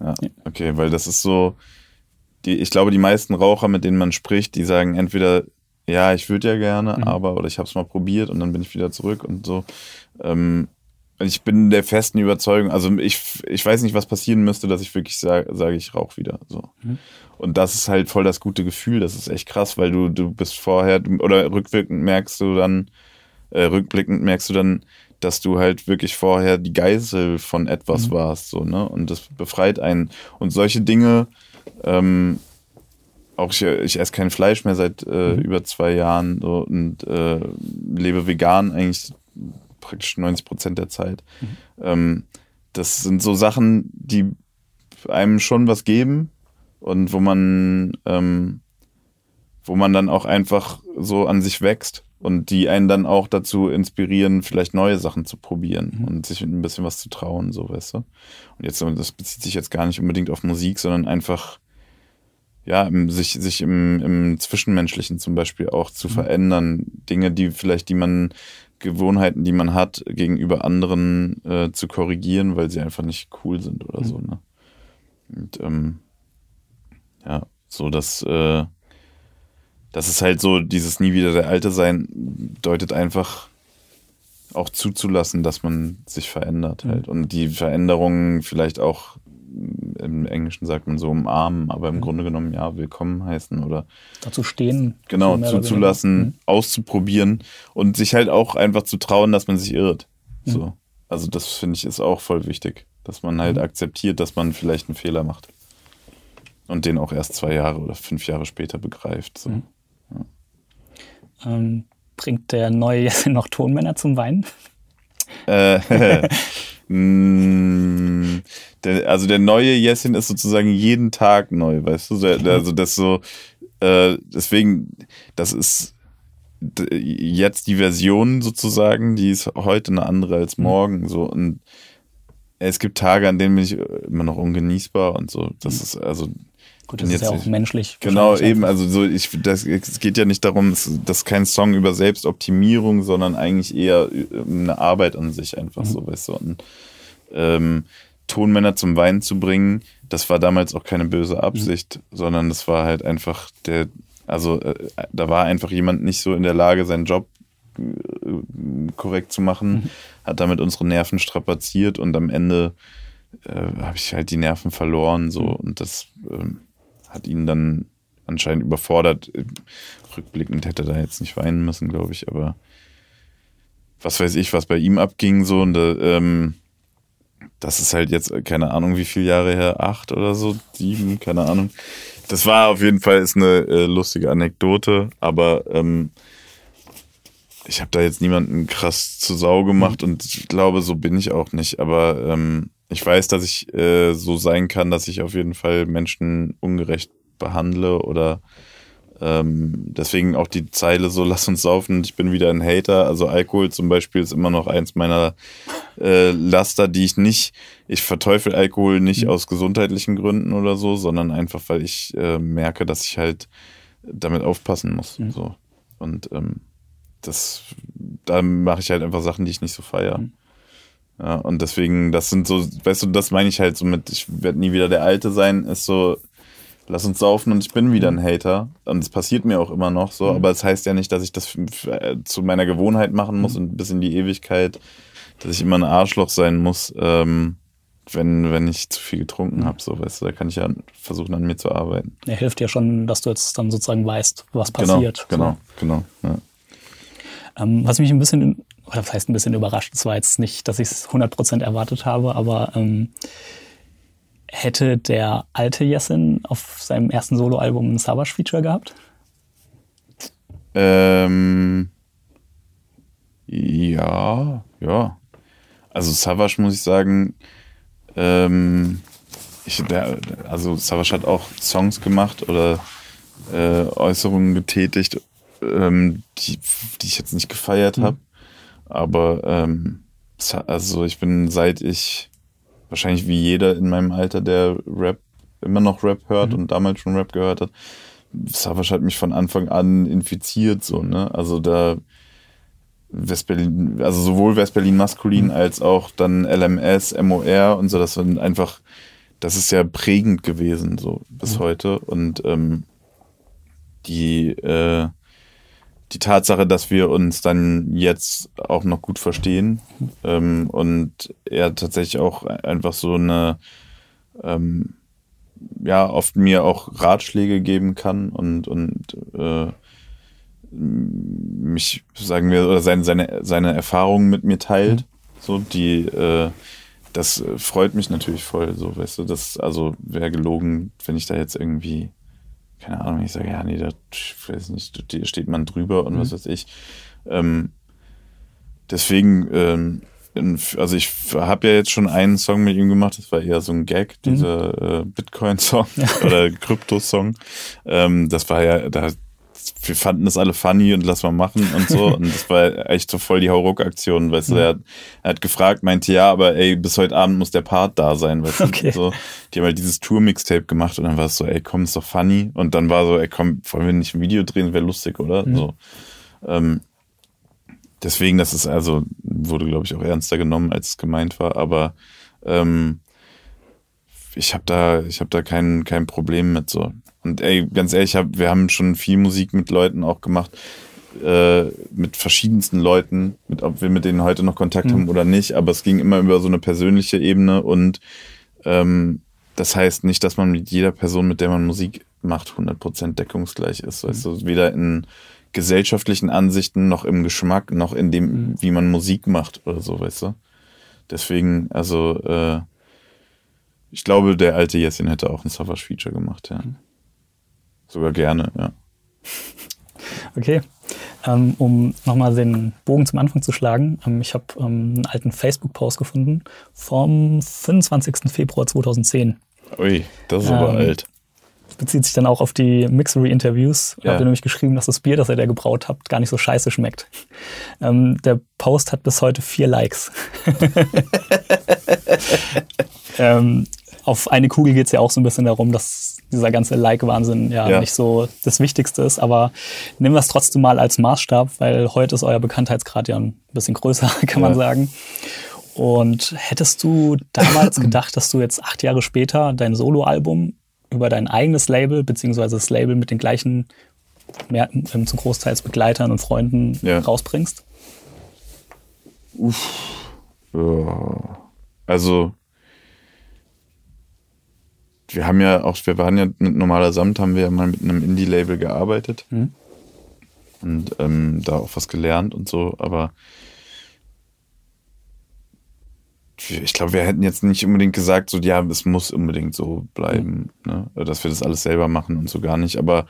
Ja, Ja. okay, weil das ist so, die, ich glaube, die meisten Raucher, mit denen man spricht, die sagen entweder, ja, ich würde ja gerne, Mhm. aber, oder ich habe es mal probiert und dann bin ich wieder zurück und so. Ähm, ich bin der festen Überzeugung, also ich, ich weiß nicht, was passieren müsste, dass ich wirklich sage, sage ich rauche wieder. So. Mhm. Und das ist halt voll das gute Gefühl, das ist echt krass, weil du, du bist vorher, oder rückwirkend merkst du dann, äh, rückblickend merkst du dann, dass du halt wirklich vorher die Geisel von etwas Mhm. warst, so, ne? Und das befreit einen. Und solche Dinge, ähm, auch ich, ich esse kein Fleisch mehr seit äh, Mhm. über zwei Jahren so, und äh, lebe vegan eigentlich praktisch 90 Prozent der Zeit. Mhm. Ähm, das sind so Sachen, die einem schon was geben und wo man, ähm, wo man dann auch einfach so an sich wächst und die einen dann auch dazu inspirieren, vielleicht neue Sachen zu probieren und sich ein bisschen was zu trauen, so weißt du. Und jetzt, das bezieht sich jetzt gar nicht unbedingt auf Musik, sondern einfach ja, im, sich, sich im, im Zwischenmenschlichen zum Beispiel auch zu verändern. Dinge, die vielleicht, die man, Gewohnheiten, die man hat, gegenüber anderen äh, zu korrigieren, weil sie einfach nicht cool sind oder so, ne? Und ähm, ja, so dass äh, das ist halt so, dieses nie wieder der Alte sein, deutet einfach auch zuzulassen, dass man sich verändert halt. Und die Veränderungen vielleicht auch im Englischen sagt man so umarmen, aber im Grunde genommen ja willkommen heißen oder Dazu stehen. genau zuzulassen. Mhm. auszuprobieren und sich halt auch einfach zu trauen, dass man sich irrt. So. Also das finde ich ist auch voll wichtig, dass man Mhm. halt akzeptiert, dass man vielleicht einen Fehler macht und den auch erst zwei Jahre oder fünf Jahre später begreift. So. Mhm. Ähm, bringt der neue Jessin noch Tonmänner zum Weinen? Äh, mm, der, also der neue Jessin ist sozusagen jeden Tag neu, weißt du? Der, also das so, äh, deswegen, das ist jetzt die Version sozusagen, die ist heute eine andere als morgen. So und es gibt Tage, an denen bin ich immer noch ungenießbar und so. Das ist also Gut, das ist ja auch menschlich. Genau, eben. Also so, ich, das, es geht ja nicht darum, das ist kein Song über Selbstoptimierung, sondern eigentlich eher eine Arbeit an sich einfach so, weißt du. Und, ähm, Tonmänner zum Weinen zu bringen, das war damals auch keine böse Absicht, sondern das war halt einfach der, also äh, da war einfach jemand nicht so in der Lage, seinen Job äh, korrekt zu machen, hat damit unsere Nerven strapaziert und am Ende äh, habe ich halt die Nerven verloren so und das ähm, hat ihn dann anscheinend überfordert. Rückblickend hätte er da jetzt nicht weinen müssen, glaube ich, aber was weiß ich, was bei ihm abging so und äh, ähm, das ist halt jetzt, äh, keine Ahnung, wie viele Jahre her, acht oder so, sieben, keine Ahnung. Das war auf jeden Fall ist eine äh, lustige Anekdote, aber ähm, ich habe da jetzt niemanden krass zu Sau gemacht und ich glaube, so bin ich auch nicht. Aber ähm, ich weiß, dass ich äh, so sein kann, dass ich auf jeden Fall Menschen ungerecht behandle oder ähm, deswegen auch die Zeile so, lass uns saufen ich bin wieder ein Hater. Also Alkohol zum Beispiel ist immer noch eins meiner äh, Laster, die ich nicht, ich verteufel Alkohol nicht aus gesundheitlichen Gründen oder so, sondern einfach, weil ich äh, merke, dass ich halt damit aufpassen muss. So. Und ähm, das, da mache ich halt einfach Sachen, die ich nicht so feiere. Ja, und deswegen, das sind so, weißt du, das meine ich halt so mit, ich werde nie wieder der Alte sein, ist so, lass uns saufen und ich bin wieder ein Hater. Und es passiert mir auch immer noch so, aber es heißt ja nicht, dass ich das f- zu meiner Gewohnheit machen muss und bis in die Ewigkeit, dass ich immer ein Arschloch sein muss, ähm, wenn, wenn ich zu viel getrunken habe, so, weißt du, da kann ich ja versuchen, an mir zu arbeiten. Er hilft dir schon, dass du jetzt dann sozusagen weißt, was passiert. Genau, genau, genau. Ja. Ähm, was mich ein bisschen, oder was heißt ein bisschen überrascht, es war jetzt nicht, dass ich es 100% erwartet habe, aber ähm, hätte der alte Jessin auf seinem ersten Soloalbum ein Savage-Feature gehabt? Ähm, ja, ja. Also Savage muss ich sagen, ähm, ich, der, also Savage hat auch Songs gemacht oder äh, Äußerungen getätigt, ähm, die, die ich jetzt nicht gefeiert Mhm. Aber ähm, also ich bin seit ich wahrscheinlich wie jeder in meinem Alter, der Rap immer noch Rap hört und damals schon Rap gehört hat, Savage hat mich von Anfang an infiziert, so, ne? Also da Westberlin, also sowohl Westberlin maskulin als auch dann LMS, MOR und so, das sind einfach, das ist ja prägend gewesen, so bis heute. Und ähm, die, äh, die Tatsache, dass wir uns dann jetzt auch noch gut verstehen ähm, und er tatsächlich auch einfach so eine ähm, ja, oft mir auch Ratschläge geben kann und, und äh, mich, sagen wir, oder seine, seine, seine Erfahrungen mit mir teilt. So, die, äh, das freut mich natürlich voll, so, weißt du, das, also wäre gelogen, wenn ich da jetzt irgendwie, keine Ahnung, ich sage, ja, nee, da weiß nicht, steht man drüber und was weiß ich. Ähm, deswegen, ähm, also ich habe ja jetzt schon einen Song mit ihm gemacht, das war eher so ein Gag, dieser äh, Bitcoin-Song oder Krypto-Song. Ähm, das war ja, da, wir fanden das alle funny und lass mal machen und so. und das war echt so voll die Hauruck-Aktion, weißt du, er hat, er hat gefragt, meinte, ja, aber ey, bis heute Abend muss der Part da sein, weißt du. Okay. So, die haben halt dieses Tour-Mixtape gemacht und dann war es so, ey, komm, ist doch funny. Und dann war so, ey, komm, wollen wir nicht ein Video drehen, wäre lustig, oder? So. Ähm, deswegen, das ist also, wurde, glaube ich, auch ernster genommen, als es gemeint war, aber ähm, ich habe da, ich habe da kein, kein Problem mit so. Und ey, ganz ehrlich, hab, wir haben schon viel Musik mit Leuten auch gemacht, äh, mit verschiedensten Leuten, mit, ob wir mit denen heute noch Kontakt haben oder nicht, aber es ging immer über so eine persönliche Ebene und ähm, das heißt nicht, dass man mit jeder Person, mit der man Musik macht, 100% deckungsgleich ist. Weißt du, weder in gesellschaftlichen Ansichten, noch im Geschmack, noch in dem, wie man Musik macht oder so, weißt du. Deswegen, also, äh, ich glaube, der alte Jessin hätte auch ein Savage-Feature gemacht, ja. Sogar gerne, ja. Okay. Ähm, um nochmal den Bogen zum Anfang zu schlagen, ähm, ich habe ähm, einen alten Facebook-Post gefunden vom 25. Februar 2010. Ui, das ist aber Ähm, alt. Bezieht sich dann auch auf die Mixery-Interviews. Da Ja. habt ihr nämlich geschrieben, dass das Bier, das ihr da gebraut habt, gar nicht so scheiße schmeckt. Ähm, der Post hat bis heute vier Likes. ähm, auf eine Kugel geht es ja auch so ein bisschen darum, dass dieser ganze Like-Wahnsinn ja, Ja. nicht so das Wichtigste ist. Aber nehmen wir es trotzdem mal als Maßstab, weil heute ist euer Bekanntheitsgrad ja ein bisschen größer, kann man Ja. sagen. Und hättest du damals gedacht, dass du jetzt acht Jahre später dein Soloalbum über dein eigenes Label, beziehungsweise das Label mit den gleichen, mehr, ähm, zu Großteils Begleitern und Freunden Ja. rausbringst? Ja. Also, wir haben ja auch, wir waren ja mit Normaler Samt, haben wir ja mal mit einem Indie-Label gearbeitet Mhm. und ähm, da auch was gelernt und so, aber ich glaube, wir hätten jetzt nicht unbedingt gesagt, so, ja, es muss unbedingt so bleiben, ne? dass wir das alles selber machen und so gar nicht, aber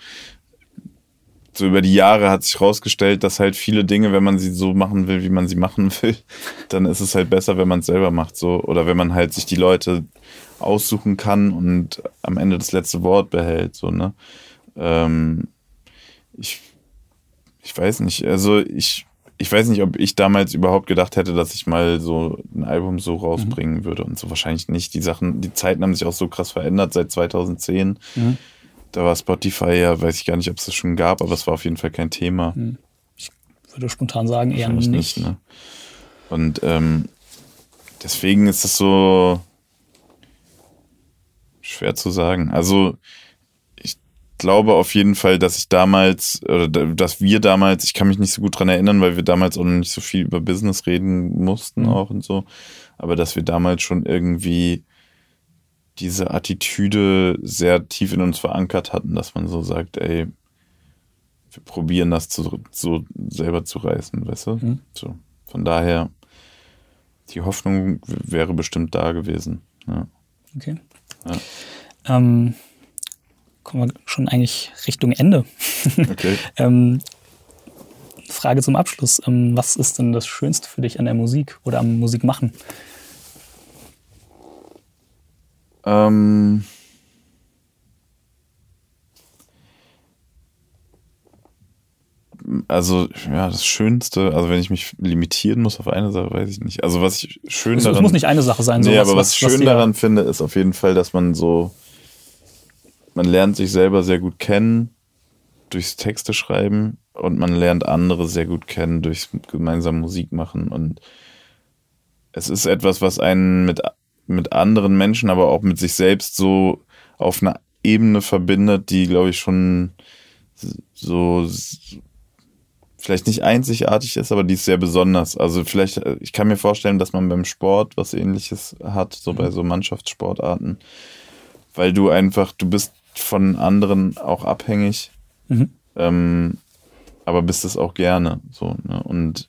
so über die Jahre hat sich rausgestellt, dass halt viele Dinge, wenn man sie so machen will, wie man sie machen will, dann ist es halt besser, wenn man es selber macht, so. Oder wenn man halt sich die Leute aussuchen kann und am Ende das letzte Wort behält, so, ne? Ähm, ich, ich weiß nicht, also ich, ich weiß nicht, ob ich damals überhaupt gedacht hätte, dass ich mal so ein Album so rausbringen würde und so wahrscheinlich nicht. Die Sachen, die Zeiten haben sich auch so krass verändert seit 2010. Mhm. Da war Spotify ja, weiß ich gar nicht, ob es das schon gab, aber es war auf jeden Fall kein Thema. Würde spontan sagen, eher Wahrscheinlich nicht. ne? Und ähm, deswegen ist es so schwer zu sagen. Also ich glaube auf jeden Fall, dass ich damals, oder da- dass wir damals, ich kann mich nicht so gut dran erinnern, weil wir damals auch noch nicht so viel über Business reden mussten Mhm. auch und so, aber dass wir damals schon irgendwie diese Attitüde sehr tief in uns verankert hatten, dass man so sagt, ey, wir probieren das zu, so selber zu reißen, weißt du? Mhm. So. Von daher, die Hoffnung wäre bestimmt da gewesen. Ja. Okay. Ja. Ähm, kommen wir schon eigentlich Richtung Ende. Okay. ähm, Frage zum Abschluss. Ähm, was ist denn das Schönste für dich an der Musik oder am Musikmachen? Ähm, also, ja, das Schönste, also wenn ich mich limitieren muss auf eine Sache, weiß ich nicht. Also, was ich schön Es, daran. es muss nicht eine Sache sein. nee, sowas, aber was, schön dir- daran finde, ist auf jeden Fall, dass man so, man lernt sich selber sehr gut kennen durchs Texte schreiben und man lernt andere sehr gut kennen durchs gemeinsam Musik machen und es ist etwas, was einen mit, mit anderen Menschen, aber auch mit sich selbst so auf einer Ebene verbindet, die, glaube ich, schon so vielleicht nicht einzigartig ist, aber die ist sehr besonders. Also vielleicht, äh, ich kann mir vorstellen, dass man beim Sport was ähnliches hat, so bei so Mannschaftssportarten, weil du einfach, du bist von anderen auch abhängig, Mhm. ähm, aber bist es auch gerne. So, ne? Und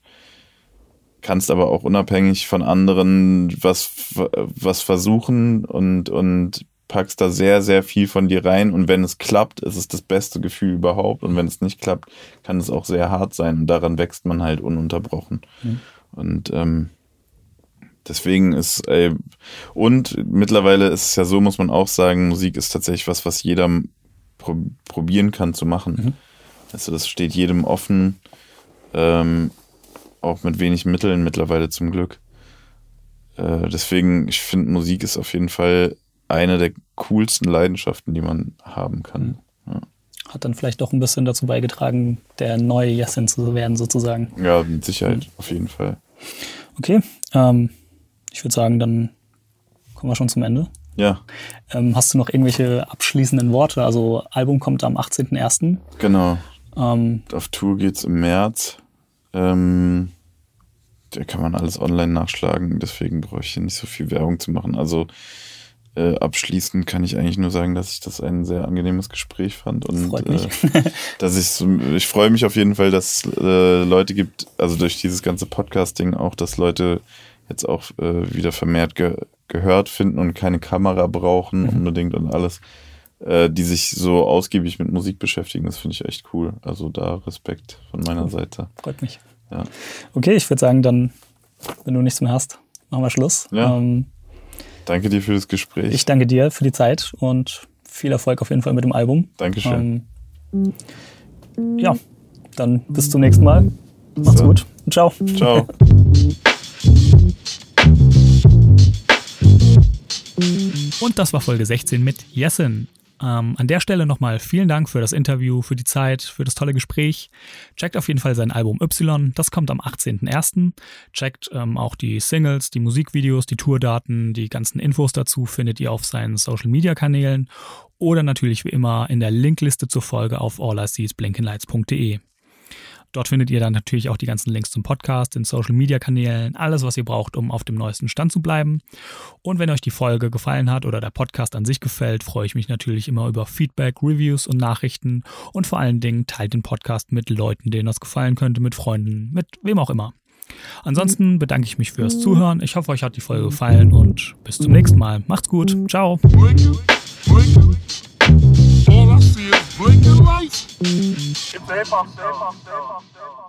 kannst aber auch unabhängig von anderen was, was versuchen und, und packst da sehr, sehr viel von dir rein. Und wenn es klappt, ist es das beste Gefühl überhaupt. Und wenn es nicht klappt, kann es auch sehr hart sein. Und daran wächst man halt ununterbrochen. Und ähm, deswegen ist, ey, und mittlerweile ist es ja so, muss man auch sagen, Musik ist tatsächlich was, was jeder pro probieren kann zu machen. Also das steht jedem offen, ähm, auch mit wenig Mitteln mittlerweile zum Glück. Äh, deswegen, ich finde, Musik ist auf jeden Fall eine der coolsten Leidenschaften, die man haben kann. Ja, Hat dann vielleicht doch ein bisschen dazu beigetragen, der neue Jessin zu werden, sozusagen. ja mit Sicherheit, auf jeden Fall. Okay, ähm, ich würde sagen, dann kommen wir schon zum Ende. Ja, Ähm, hast du noch irgendwelche abschließenden Worte? Also, Album kommt am 18.01. genau. Ähm, Auf Tour geht's im März. Ähm, da kann man alles online nachschlagen, deswegen brauche ich hier nicht so viel Werbung zu machen. Also äh, abschließend kann ich eigentlich nur sagen, dass ich das ein sehr angenehmes Gespräch fand und. Äh, dass ich so, ich freue mich auf jeden Fall, dass es äh, Leute gibt, also durch dieses ganze Podcasting auch, dass Leute jetzt auch äh, wieder vermehrt ge gehört finden und keine Kamera brauchen unbedingt und alles, äh, die sich so ausgiebig mit Musik beschäftigen. Das finde ich echt cool. Also da Respekt von meiner Seite. freut mich. Ja. Okay, ich würde sagen, dann, wenn du nichts mehr hast, machen wir Schluss. Ja. Ähm, Danke dir für das Gespräch. ich danke dir für die Zeit und viel Erfolg auf jeden Fall mit dem Album. Dankeschön. Ähm, ja, dann bis zum nächsten Mal. Macht's So. gut. Ciao. Ciao. Und das war Folge 16 mit Jessen. Ähm, an der Stelle nochmal vielen Dank für das Interview, für die Zeit, für das tolle Gespräch. Checkt auf jeden Fall sein Album Y, das kommt am 18.01. Checkt ähm, auch die Singles, die Musikvideos, die Tourdaten, die ganzen Infos dazu findet ihr auf seinen Social-Media-Kanälen oder natürlich wie immer in der Linkliste zur Folge auf alliseesblinkenlights.de. Dort findet ihr dann natürlich auch die ganzen Links zum Podcast, den Social Media Kanälen, alles, was ihr braucht, um auf dem neuesten Stand zu bleiben. Und wenn euch die Folge gefallen hat oder der Podcast an sich gefällt, freue ich mich natürlich immer über Feedback, Reviews und Nachrichten. Und vor allen Dingen teilt den Podcast mit Leuten, denen das gefallen könnte, mit Freunden, mit wem auch immer. Ansonsten bedanke ich mich fürs Zuhören. Ich hoffe, euch hat die Folge gefallen und bis zum nächsten Mal. Macht's gut. Ciao. All I see is lights. It's hip hop, hip.